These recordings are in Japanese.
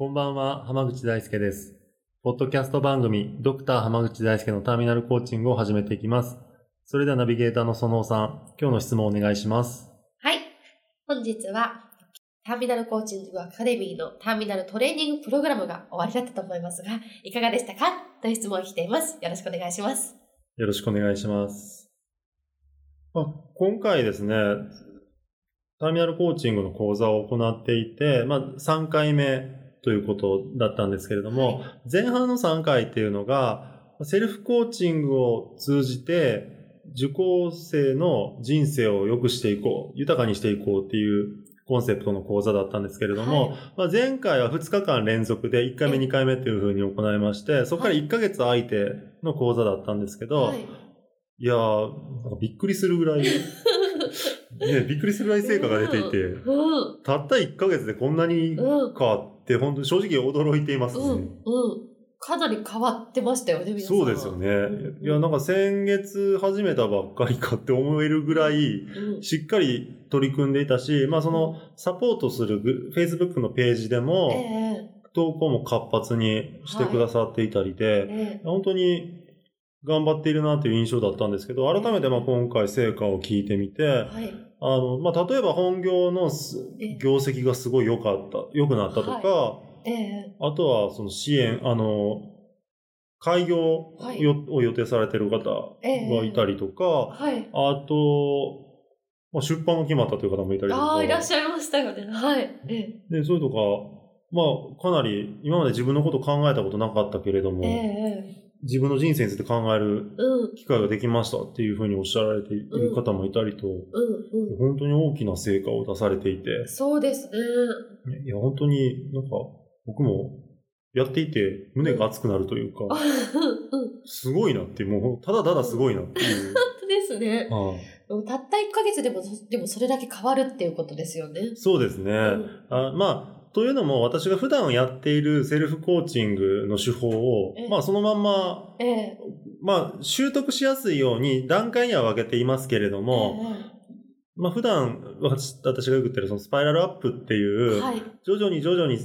こんばんは、浜口大輔です。ポッドキャスト番組、ドクター浜口大輔のターミナルコーチングを始めていきます。それではナビゲーターの園尾さん、今日の質問をお願いします。はい本日はターミナルコーチングアカデミーのターミナルトレーニングプログラムが終わりだったと思いますがいかがでしたか？という質問を来ていますよろしくお願いしますよろしくお願いします。まあ、今回ですね、ターミナルコーチングの講座を行っていて、まあ、3回目ということだったんですけれども、は前半の3回っていうのが、セルフコーチングを通じて、受講生の人生を良くしていこう、豊かにしていこうっていうコンセプトの講座だったんですけれども、はい。まあ、前回は2日間連続で1回目、え2回目っていう風に行いまして、そこからはい1ヶ月空いての講座だったんですけど、はい。いやー、びっくりするぐらい、ね、びっくりするぐらい成果が出ていて、うんたった1ヶ月でこんなにうん変わって、本当に正直驚いていますね。うんうん。かなり変わってましたよね皆さんそうですよね。うん。いや、なんか先月始めたばっかりかって思えるぐらい、うん。しっかり取り組んでいたし、まあそのサポートするグ Facebook のページでも、え投稿も活発にしてくださっていたりえで、ええ。本当に頑張っているなという印象だったんですけど、改めてまあ今回成果を聞いてみて、はい。あの、まあ、例えば本業の業績がすごい良かった、良くなったとか、ええ。あとはその支援、あの、開業を予定されている方ええ。がいたりとか、はい。あと、まあ、出版が決まったという方もいたりとか。ああいらっしゃいましたよね。はい。えで、それとか、まあ、かなり今まで自分のこと考えたことなかったけれども、えええ自分の人生について考えるうん。機会ができましたっていうふうにおっしゃられている方もいたりと、うん。うん。本当に大きな成果を出されていて、そうですね。いや、本当になんか、僕もやっていて胸が熱くなるというか、すごいなってもう、ただただすごいなっていう。本当ですね。はい。でもたった1ヶ月でもそでもそれだけ変わるっていうことですよね。そうですね。うん。あまあ、というのも、私が普段やっているセルフコーチングの手法をええ、まあ、そのまんま、ええ。まあ、習得しやすいように段階には分けていますけれども、まあ、普段私私がよく言ってるそのスパイラルアップっていえうえ、はい。徐々に徐々に、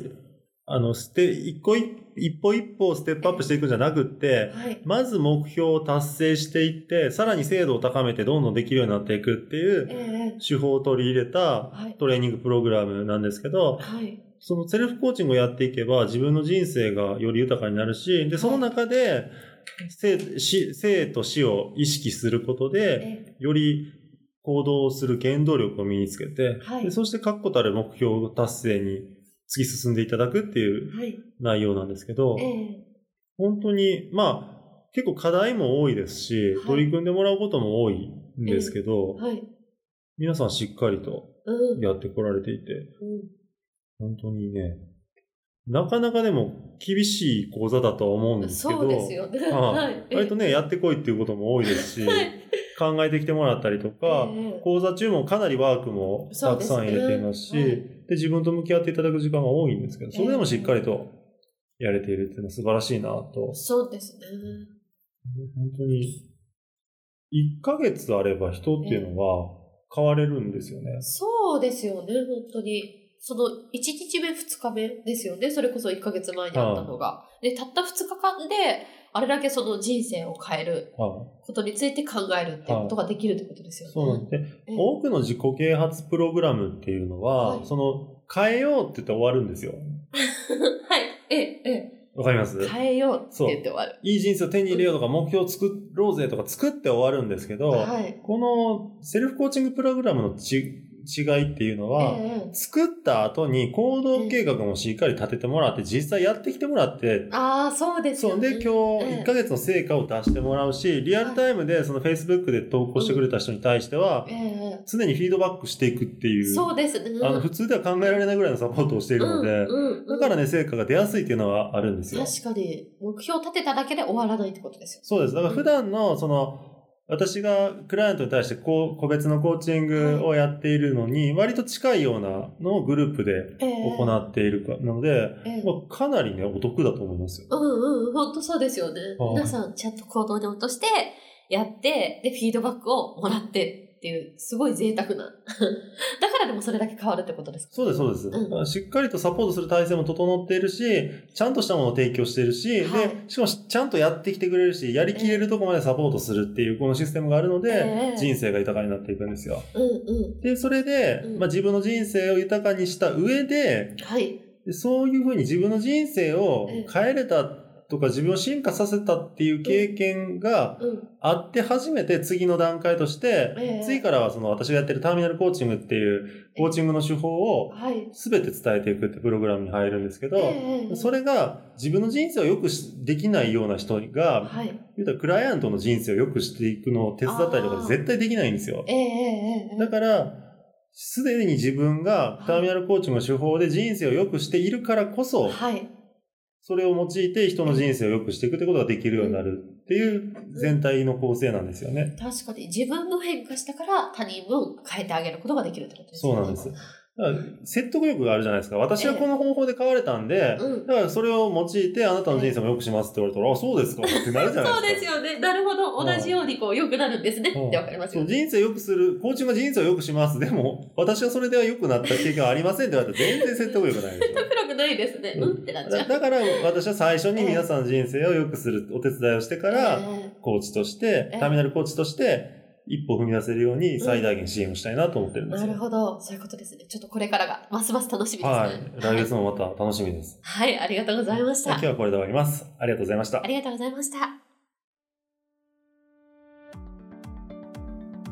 あの、ステ、一個一一歩一歩ステップアップしていくんじゃなくって、はい。まず目標を達成していって、さらに精度を高めてどんどんできるようになっていくっていうええ。手法を取り入れたはい。トレーニングプログラムなんですけど、はいそのセルフコーチングをやっていけば自分の人生がより豊かになるし、で、その中で生死生と死を意識することで、えより行動する原動力を身につけて、はい。でそして確固たる目標達成に突き進んでいただくっていう内容なんですけど、ええ。本当に、まあ、結構課題も多いですし、はい。取り組んでもらうことも多いんですけど、はい。皆さんしっかりとうん。やってこられていて、うん本当にね、なかなかでも厳しい講座だとは思うんですけど、そうですよね。はいはい。割とね、やってこいっていうことも多いですし、はい考えてきてもらったりとか、ええ講座中もかなりワークもたくさん入れていますし、で自分と向き合っていただく時間が多いんですけど、それでもしっかりとやれているっていうのは素晴らしいなと。そうですね。本当に、1ヶ月あれば人っていうのは変われるんですよね。そうですよね、本当に。その1日目、2日目ですよね。それこそ1ヶ月前にあったのが。で、たった2日間で、あれだけその人生を変えるはいことについて考えるっていうことができるってことですよね。そうなんで、ええ多くの自己啓発プログラムっていうのは、はいその、変えようって言って終わるんですよ。はい。ええ、えわかります？え。変えようって言って終わる。いい人生を手に入れようとか目標を作ろうぜとか作って終わるんですけど、はい。このセルフコーチングプログラムのち違いっていうのは、ええ作った後に行動計画もしっかり立ててもらって、実際やってきてもらって、ああ、そうですそう。よね。で、今日ええ1ヶ月の成果を出してもらうし、リアルタイムでその Facebook で投稿してくれた人に対しては、ええ常にフィードバックしていくっていう、そうですね。あの、普通では考えられないぐらいのサポートをしているので、だからね、成果が出やすいっていうのはあるんですよ。確かに、目標を立てただけで終わらないってことですよ。そうです。だから普段の、その、私がクライアントに対してこう個別のコーチングをやっているのに、割と近いようなのをグループでええ。行っているかので、かなりね、お得だと思いますよ。うんうん、本当そうですよね。はい。皆さんちゃんと行動に落として、やって、で、フィードバックをもらってっていう、すごい贅沢な。だからでもそれだけ変わるってことですか？そうです、そうです。んだからしっかりとサポートする体制も整っているし、ちゃんとしたものを提供しているし、はいで、しかもちゃんとやってきてくれるし、やりきれるところまでサポートするっていうこのシステムがあるので、ええ人生が豊かになっていくんですよ。うんうん。で、それで、うんまあ、自分の人生を豊かにした上で、はい。でそういうふうに自分の人生をええ変えれたとか自分を進化させたっていう経験がうん。あって初めて次の段階として、ええ次からはその私がやってるターミナルコーチングっていうコーチングの手法をはい。全て伝えていくってプログラムに入るんですけど、ええそれが自分の人生を良くしできないような人が、はい。言うたらクライアントの人生を良くしていくのを手伝ったりとか絶対できないんですよ。だから、すでに自分がターミナルコーチングの手法で人生を良くしているからこそ、はい。それを用いて人の人生を良くしていくってことができるようになるっていう全体の構成なんですよね。確かに自分の変化したから他人も変えてあげることができるってことですよね。そうなんです。説得力があるじゃないですか。私はこの方法で変われたんで、うんだからそれを用いてあなたの人生も良くしますって言われたら、あ、そうですかってなるじゃないそうでか。ですすよね。なるほど。同じようにこう良くなるんですね。うんってわかりますよね。人生を良くする、コーチングが人生を良くします。でも、私はそれでは良くなった経験はありませんって言われたら全然説得力ないでしょ。説得力ないですね。ううんんってなっちゃう。だだから私は最初に皆さんの人生を良くするお手伝いをしてから、えコーチとしてえ、ターミナルコーチとして、一歩踏み出せるように最大限支援をしたいなと思ってるんえですよ。なるほど。そういうことですね。ちょっとこれからがますます楽しみですね。はい。来月もまた楽しみです。はい。ありがとうございました今日。はこれで終わります。ありがとうございましたあ。りがとうございました。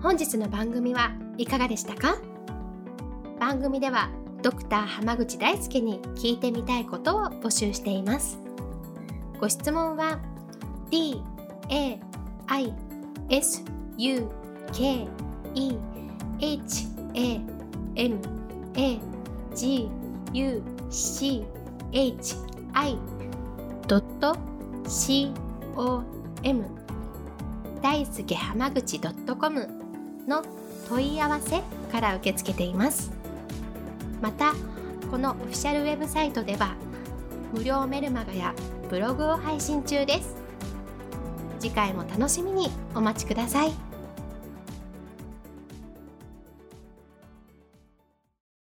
本日の番組はいかがでしたか？番組ではドクター濱口大輔に聞いてみたいことを募集していますご質問は d a i s u k e h a m a g u c h i c o m 大輔濱口 .com の問い合わせから受け付けています。またこのオフィシャルウェブサイトでは無料メルマガやブログを配信中です。次回も楽しみにお待ちください。